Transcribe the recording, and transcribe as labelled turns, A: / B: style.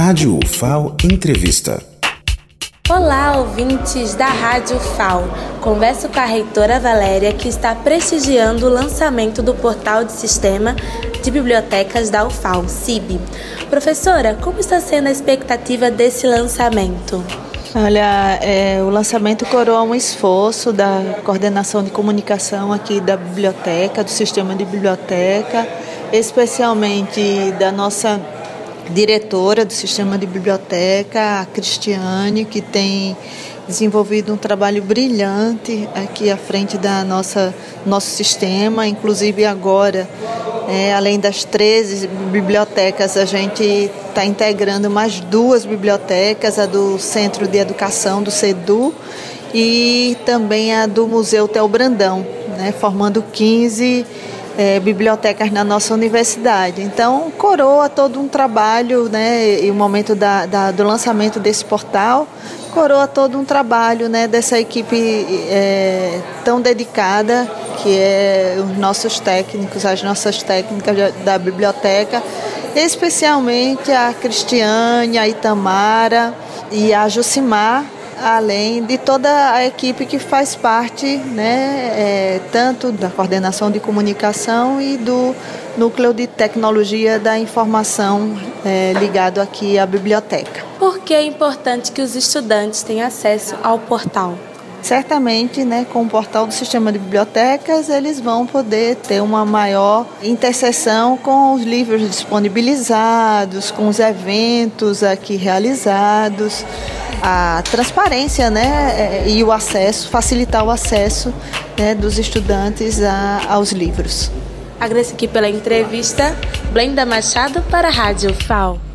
A: Rádio UFAO Entrevista.
B: Olá, ouvintes da Rádio FAO. Converso com a reitora Valéria, que está prestigiando o lançamento do portal de sistema de bibliotecas da UFAO, CIB. Professora, como está sendo a expectativa desse lançamento?
C: Olha, é, o lançamento coroa um esforço da coordenação de comunicação aqui da biblioteca, do sistema de biblioteca, especialmente da nossa diretora do sistema de biblioteca, a Cristiane, que tem desenvolvido um trabalho brilhante aqui à frente da nossa nosso sistema, inclusive agora, é, além das 13 bibliotecas, a gente está integrando mais duas bibliotecas, a do Centro de Educação do CEDU e também a do Museu Tel Brandão, né, formando 15 é, bibliotecas na nossa universidade. Então, coroa todo um trabalho, né, e o momento da, da, do lançamento desse portal, coroa todo um trabalho né, dessa equipe é, tão dedicada, que é os nossos técnicos, as nossas técnicas da biblioteca, especialmente a Cristiane, a Itamara e a Jucimar, além de toda a equipe que faz parte, né, é, tanto da coordenação de comunicação e do núcleo de tecnologia da informação é, ligado aqui à biblioteca.
B: Por que é importante que os estudantes tenham acesso ao portal?
C: Certamente, né, com o portal do sistema de bibliotecas, eles vão poder ter uma maior interseção com os livros disponibilizados, com os eventos aqui realizados a transparência né, é, e o acesso, facilitar o acesso né, dos estudantes a, aos livros.
B: Agradeço aqui pela entrevista. Blenda Machado para a Rádio FAO.